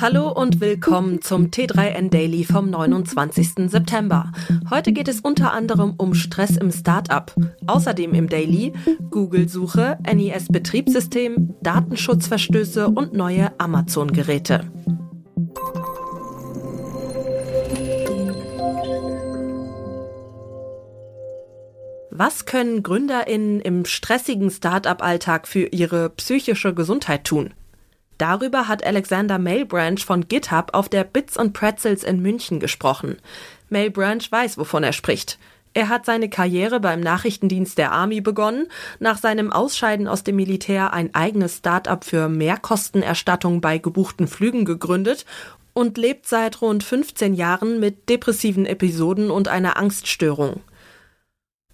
Hallo und willkommen zum T3N Daily vom 29. September. Heute geht es unter anderem um Stress im Startup. Außerdem im Daily Google-Suche, NES-Betriebssystem, Datenschutzverstöße und neue Amazon-Geräte. Was können GründerInnen im stressigen Startup-Alltag für ihre psychische Gesundheit tun? Darüber hat Alexander Mailbranch von GitHub auf der Bits und Pretzels in München gesprochen. Mailbranch weiß, wovon er spricht. Er hat seine Karriere beim Nachrichtendienst der Army begonnen, nach seinem Ausscheiden aus dem Militär ein eigenes Start-up für Mehrkostenerstattung bei gebuchten Flügen gegründet und lebt seit rund 15 Jahren mit depressiven Episoden und einer Angststörung.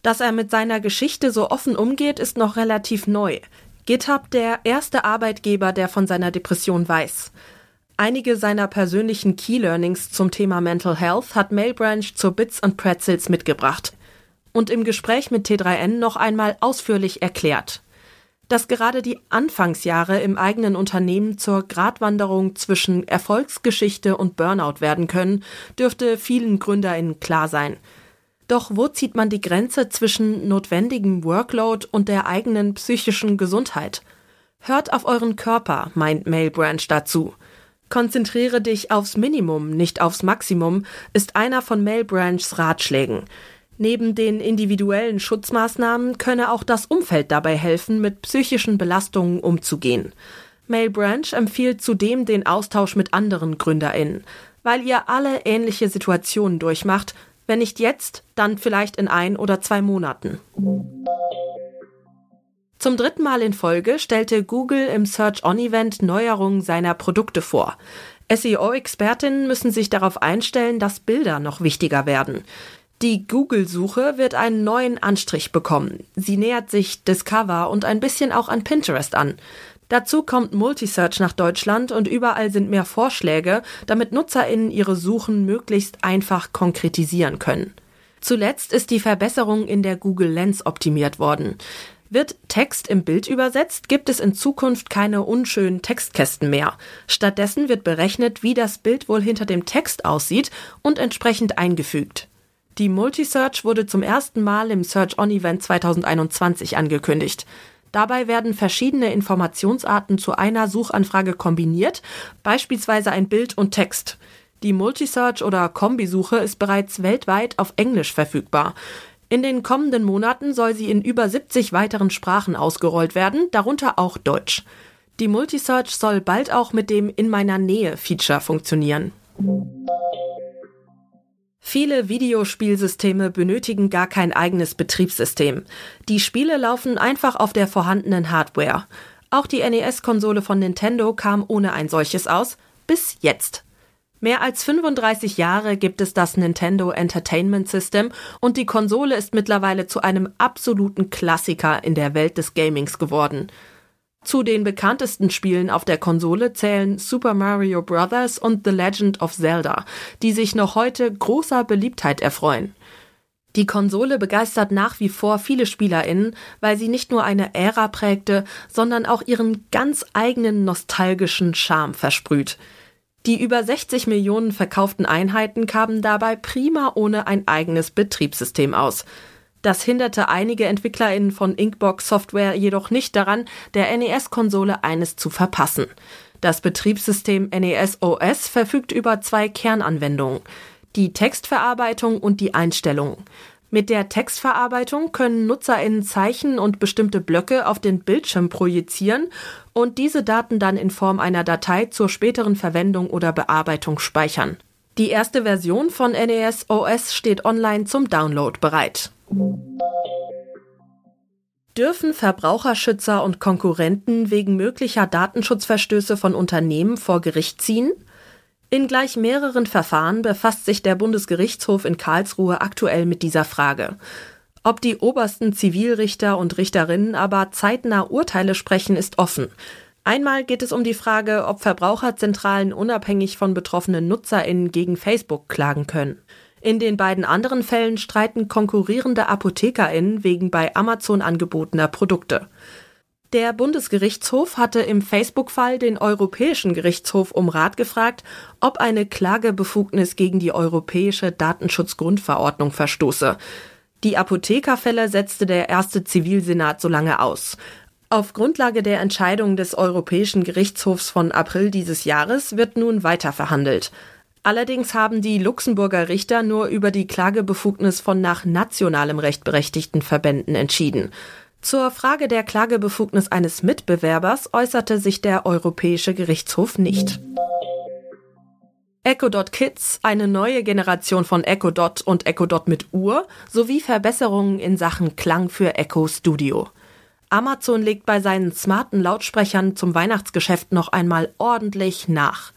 Dass er mit seiner Geschichte so offen umgeht, ist noch relativ neu. GitHub der erste Arbeitgeber, der von seiner Depression weiß. Einige seiner persönlichen Key Learnings zum Thema Mental Health hat Mailbranch zur Bits und Pretzels mitgebracht und im Gespräch mit T3N noch einmal ausführlich erklärt. Dass gerade die Anfangsjahre im eigenen Unternehmen zur Gratwanderung zwischen Erfolgsgeschichte und Burnout werden können, dürfte vielen GründerInnen klar sein – doch wo zieht man die Grenze zwischen notwendigem Workload und der eigenen psychischen Gesundheit? Hört auf euren Körper, meint Mailbranch dazu. Konzentriere dich aufs Minimum, nicht aufs Maximum, ist einer von Mailbranchs Ratschlägen. Neben den individuellen Schutzmaßnahmen könne auch das Umfeld dabei helfen, mit psychischen Belastungen umzugehen. Mailbranch empfiehlt zudem den Austausch mit anderen GründerInnen. Weil ihr alle ähnliche Situationen durchmacht, wenn nicht jetzt, dann vielleicht in ein oder zwei Monaten. Zum dritten Mal in Folge stellte Google im Search On Event Neuerungen seiner Produkte vor. SEO-Expertinnen müssen sich darauf einstellen, dass Bilder noch wichtiger werden. Die Google-Suche wird einen neuen Anstrich bekommen. Sie nähert sich Discover und ein bisschen auch an Pinterest an. Dazu kommt Multisearch nach Deutschland und überall sind mehr Vorschläge, damit NutzerInnen ihre Suchen möglichst einfach konkretisieren können. Zuletzt ist die Verbesserung in der Google Lens optimiert worden. Wird Text im Bild übersetzt, gibt es in Zukunft keine unschönen Textkästen mehr. Stattdessen wird berechnet, wie das Bild wohl hinter dem Text aussieht und entsprechend eingefügt. Die Multisearch wurde zum ersten Mal im Search On Event 2021 angekündigt. Dabei werden verschiedene Informationsarten zu einer Suchanfrage kombiniert, beispielsweise ein Bild und Text. Die Multisearch oder Kombisuche ist bereits weltweit auf Englisch verfügbar. In den kommenden Monaten soll sie in über 70 weiteren Sprachen ausgerollt werden, darunter auch Deutsch. Die Multisearch soll bald auch mit dem In meiner Nähe Feature funktionieren. Viele Videospielsysteme benötigen gar kein eigenes Betriebssystem. Die Spiele laufen einfach auf der vorhandenen Hardware. Auch die NES-Konsole von Nintendo kam ohne ein solches aus, bis jetzt. Mehr als 35 Jahre gibt es das Nintendo Entertainment System und die Konsole ist mittlerweile zu einem absoluten Klassiker in der Welt des Gamings geworden. Zu den bekanntesten Spielen auf der Konsole zählen Super Mario Bros. und The Legend of Zelda, die sich noch heute großer Beliebtheit erfreuen. Die Konsole begeistert nach wie vor viele SpielerInnen, weil sie nicht nur eine Ära prägte, sondern auch ihren ganz eigenen nostalgischen Charme versprüht. Die über 60 Millionen verkauften Einheiten kamen dabei prima ohne ein eigenes Betriebssystem aus. Das hinderte einige EntwicklerInnen von Inkbox Software jedoch nicht daran, der NES-Konsole eines zu verpassen. Das Betriebssystem NES OS verfügt über zwei Kernanwendungen. Die Textverarbeitung und die Einstellung. Mit der Textverarbeitung können NutzerInnen Zeichen und bestimmte Blöcke auf den Bildschirm projizieren und diese Daten dann in Form einer Datei zur späteren Verwendung oder Bearbeitung speichern. Die erste Version von NES OS steht online zum Download bereit. Dürfen Verbraucherschützer und Konkurrenten wegen möglicher Datenschutzverstöße von Unternehmen vor Gericht ziehen? In gleich mehreren Verfahren befasst sich der Bundesgerichtshof in Karlsruhe aktuell mit dieser Frage. Ob die obersten Zivilrichter und Richterinnen aber zeitnah Urteile sprechen, ist offen. Einmal geht es um die Frage, ob Verbraucherzentralen unabhängig von betroffenen NutzerInnen gegen Facebook klagen können. In den beiden anderen Fällen streiten konkurrierende ApothekerInnen wegen bei Amazon angebotener Produkte. Der Bundesgerichtshof hatte im Facebook-Fall den Europäischen Gerichtshof um Rat gefragt, ob eine Klagebefugnis gegen die Europäische Datenschutzgrundverordnung verstoße. Die Apothekerfälle setzte der erste Zivilsenat so lange aus. Auf Grundlage der Entscheidung des Europäischen Gerichtshofs von April dieses Jahres wird nun weiter verhandelt. Allerdings haben die Luxemburger Richter nur über die Klagebefugnis von nach nationalem Recht berechtigten Verbänden entschieden. Zur Frage der Klagebefugnis eines Mitbewerbers äußerte sich der Europäische Gerichtshof nicht. Echo Kids, eine neue Generation von Echo Dot und Echo Dot mit Uhr sowie Verbesserungen in Sachen Klang für Echo Studio. Amazon legt bei seinen smarten Lautsprechern zum Weihnachtsgeschäft noch einmal ordentlich nach.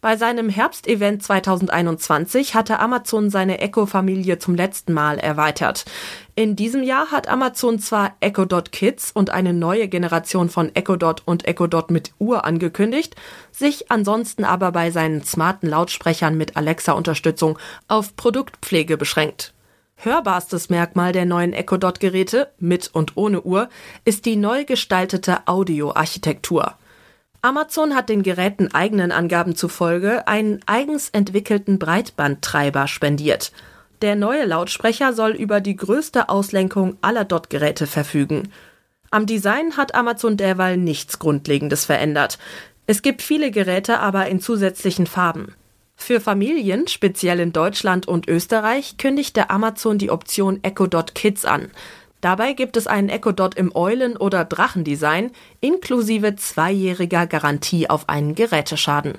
Bei seinem Herbstevent 2021 hatte Amazon seine Echo-Familie zum letzten Mal erweitert. In diesem Jahr hat Amazon zwar Echo Dot Kids und eine neue Generation von Echo Dot und Echo Dot mit Uhr angekündigt, sich ansonsten aber bei seinen smarten Lautsprechern mit Alexa-Unterstützung auf Produktpflege beschränkt. Hörbarstes Merkmal der neuen Echo Dot Geräte mit und ohne Uhr ist die neu gestaltete Audioarchitektur. Amazon hat den Geräten eigenen Angaben zufolge einen eigens entwickelten Breitbandtreiber spendiert. Der neue Lautsprecher soll über die größte Auslenkung aller Dot-Geräte verfügen. Am Design hat Amazon derweil nichts Grundlegendes verändert. Es gibt viele Geräte aber in zusätzlichen Farben. Für Familien, speziell in Deutschland und Österreich, kündigte Amazon die Option Echo Dot Kids an. Dabei gibt es einen Echo Dot im Eulen- oder Drachendesign inklusive zweijähriger Garantie auf einen Geräteschaden.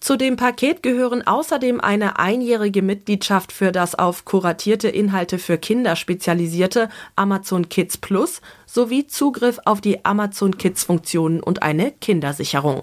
Zu dem Paket gehören außerdem eine einjährige Mitgliedschaft für das auf kuratierte Inhalte für Kinder spezialisierte Amazon Kids Plus sowie Zugriff auf die Amazon Kids Funktionen und eine Kindersicherung.